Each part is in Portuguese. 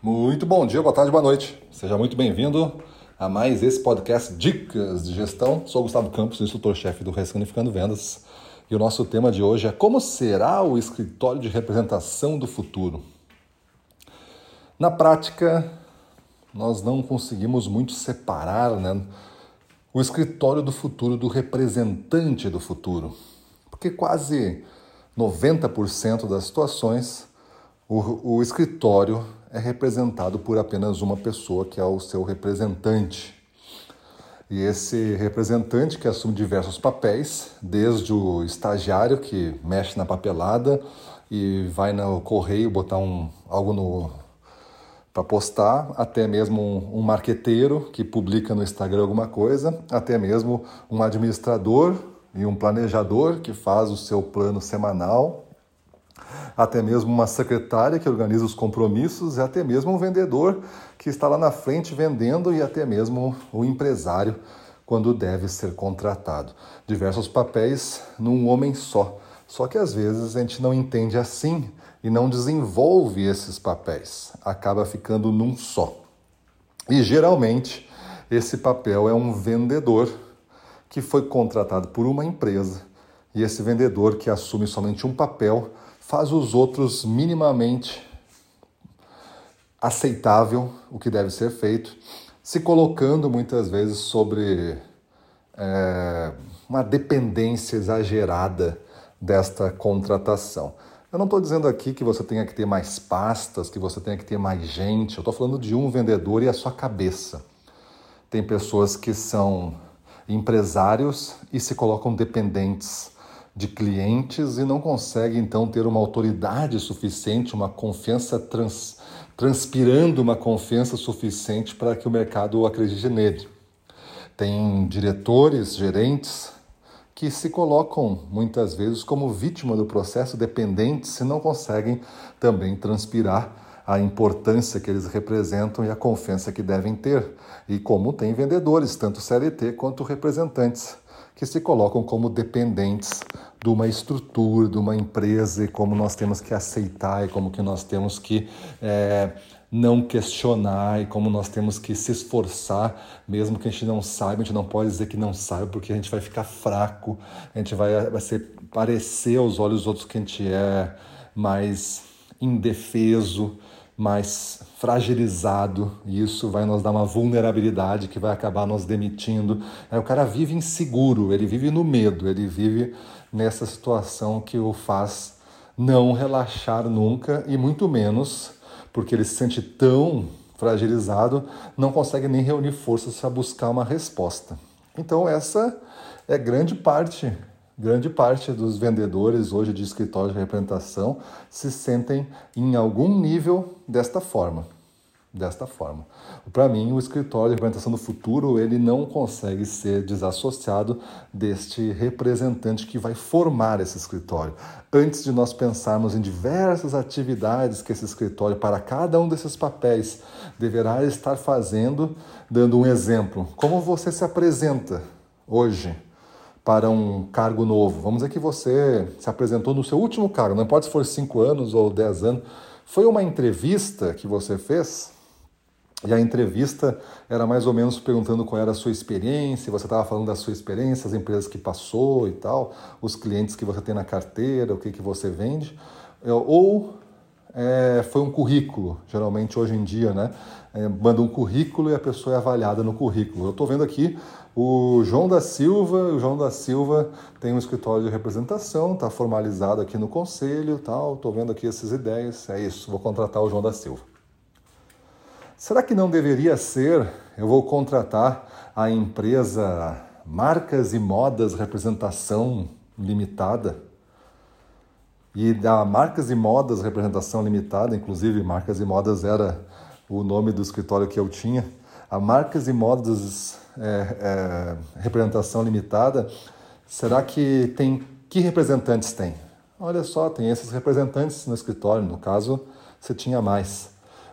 Muito bom dia, boa tarde, boa noite. Seja muito bem-vindo a mais esse podcast Dicas de Gestão. Sou Gustavo Campos, instrutor-chefe do Ressignificando Vendas. E o nosso tema de hoje é como será o escritório de representação do futuro. Na prática, nós não conseguimos muito separar né, o escritório do futuro do representante do futuro, porque quase 90% das situações o, o escritório é representado por apenas uma pessoa, que é o seu representante. E esse representante que assume diversos papéis, desde o estagiário que mexe na papelada e vai no correio botar um, algo no para postar, até mesmo um, um marqueteiro que publica no Instagram alguma coisa, até mesmo um administrador e um planejador que faz o seu plano semanal até mesmo uma secretária que organiza os compromissos, e até mesmo um vendedor que está lá na frente vendendo, e até mesmo o empresário quando deve ser contratado. Diversos papéis num homem só. Só que às vezes a gente não entende assim e não desenvolve esses papéis, acaba ficando num só. E geralmente esse papel é um vendedor que foi contratado por uma empresa e esse vendedor que assume somente um papel faz os outros minimamente aceitável o que deve ser feito, se colocando muitas vezes sobre é, uma dependência exagerada desta contratação. Eu não estou dizendo aqui que você tenha que ter mais pastas, que você tenha que ter mais gente. Eu estou falando de um vendedor e a sua cabeça. Tem pessoas que são empresários e se colocam dependentes de clientes e não consegue então ter uma autoridade suficiente, uma confiança trans, transpirando uma confiança suficiente para que o mercado acredite nele. Tem diretores, gerentes que se colocam muitas vezes como vítima do processo, dependentes e não conseguem também transpirar a importância que eles representam e a confiança que devem ter. E como tem vendedores, tanto CLT quanto representantes que se colocam como dependentes de uma estrutura, de uma empresa, e como nós temos que aceitar, e como que nós temos que é, não questionar, e como nós temos que se esforçar, mesmo que a gente não saiba, a gente não pode dizer que não sabe, porque a gente vai ficar fraco, a gente vai, vai ser, parecer aos olhos dos outros que a gente é mais indefeso, mais fragilizado, e isso vai nos dar uma vulnerabilidade que vai acabar nos demitindo. Aí o cara vive inseguro, ele vive no medo, ele vive nessa situação que o faz não relaxar nunca e muito menos porque ele se sente tão fragilizado, não consegue nem reunir forças para buscar uma resposta. Então essa é grande parte Grande parte dos vendedores hoje de escritório de representação se sentem em algum nível desta forma. Desta forma. Para mim, o escritório de representação do futuro ele não consegue ser desassociado deste representante que vai formar esse escritório. Antes de nós pensarmos em diversas atividades que esse escritório, para cada um desses papéis, deverá estar fazendo, dando um exemplo. Como você se apresenta hoje? Para um cargo novo. Vamos dizer que você se apresentou no seu último cargo, não importa se for cinco anos ou dez anos. Foi uma entrevista que você fez? E a entrevista era mais ou menos perguntando qual era a sua experiência, você estava falando da sua experiência, as empresas que passou e tal, os clientes que você tem na carteira, o que, que você vende. Ou é, foi um currículo, geralmente hoje em dia, né? É, manda um currículo e a pessoa é avaliada no currículo. Eu estou vendo aqui o João da Silva, o João da Silva tem um escritório de representação, está formalizado aqui no conselho, tal. Estou vendo aqui essas ideias. É isso, vou contratar o João da Silva. Será que não deveria ser? Eu vou contratar a empresa Marcas e Modas Representação Limitada. E da Marcas e Modas Representação Limitada, inclusive Marcas e Modas era o nome do escritório que eu tinha. A Marcas e Modas é, é, representação limitada, será que tem que representantes tem? Olha só, tem esses representantes no escritório, no caso você tinha mais.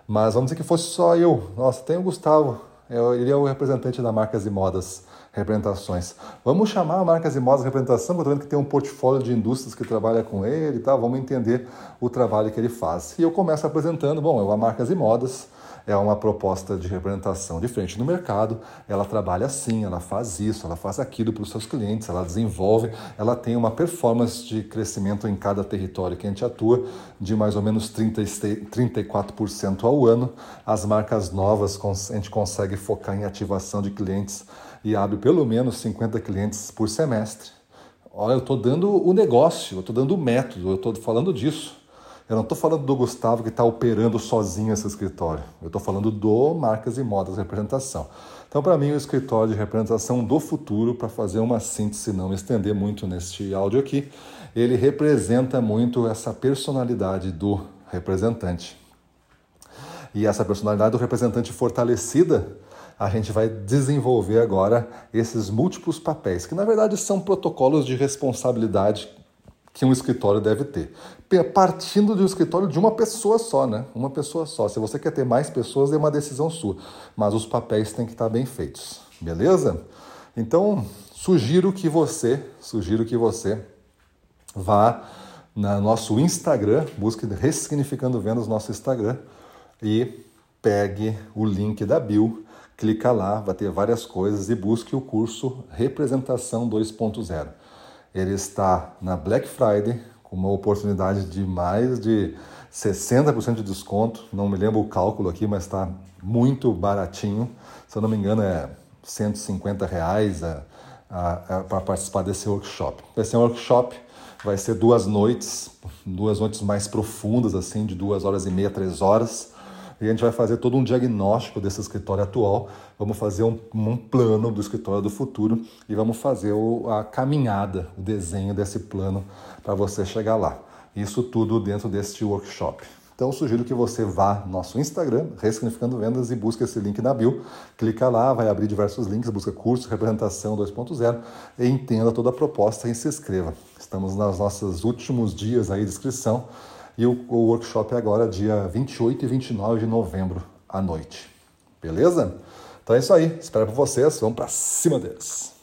Mas vamos dizer que fosse só eu. Nossa, tem o Gustavo, ele é o representante da Marcas e Modas Representações. Vamos chamar a Marcas e Modas Representação, porque eu estou vendo que tem um portfólio de indústrias que trabalha com ele e tal, vamos entender o trabalho que ele faz. E eu começo apresentando, bom, eu a Marcas e Modas, é uma proposta de representação diferente no mercado. Ela trabalha assim, ela faz isso, ela faz aquilo para os seus clientes, ela desenvolve, ela tem uma performance de crescimento em cada território que a gente atua de mais ou menos 30, 34% ao ano. As marcas novas a gente consegue focar em ativação de clientes e abre pelo menos 50 clientes por semestre. Olha, eu estou dando o negócio, eu estou dando o método, eu estou falando disso. Eu não estou falando do Gustavo que está operando sozinho esse escritório. Eu estou falando do Marcas e Modas Representação. Então, para mim, o escritório de representação do futuro, para fazer uma síntese, não me estender muito neste áudio aqui, ele representa muito essa personalidade do representante. E essa personalidade do representante fortalecida, a gente vai desenvolver agora esses múltiplos papéis, que na verdade são protocolos de responsabilidade que um escritório deve ter. Partindo de um escritório de uma pessoa só, né? Uma pessoa só. Se você quer ter mais pessoas, é uma decisão sua. Mas os papéis têm que estar bem feitos. Beleza? Então, sugiro que você, sugiro que você vá no nosso Instagram, busque Ressignificando Vendas nosso Instagram e pegue o link da bio, clica lá, vai ter várias coisas e busque o curso Representação 2.0. Ele está na Black Friday com uma oportunidade de mais de 60% de desconto. Não me lembro o cálculo aqui, mas está muito baratinho. Se eu não me engano, é 150 reais para participar desse workshop. Um workshop, vai ser duas noites, duas noites mais profundas, assim, de duas horas e meia, três horas e a gente vai fazer todo um diagnóstico desse escritório atual, vamos fazer um, um plano do escritório do futuro e vamos fazer o, a caminhada, o desenho desse plano para você chegar lá. Isso tudo dentro deste workshop. Então, sugiro que você vá no nosso Instagram, Ressignificando Vendas, e busque esse link na bio. Clica lá, vai abrir diversos links, busca curso, representação 2.0 e entenda toda a proposta e se inscreva. Estamos nos nossos últimos dias aí de inscrição e o, o workshop é agora dia 28 e 29 de novembro à noite. Beleza? Então é isso aí. Espero por vocês. Vamos para cima deles.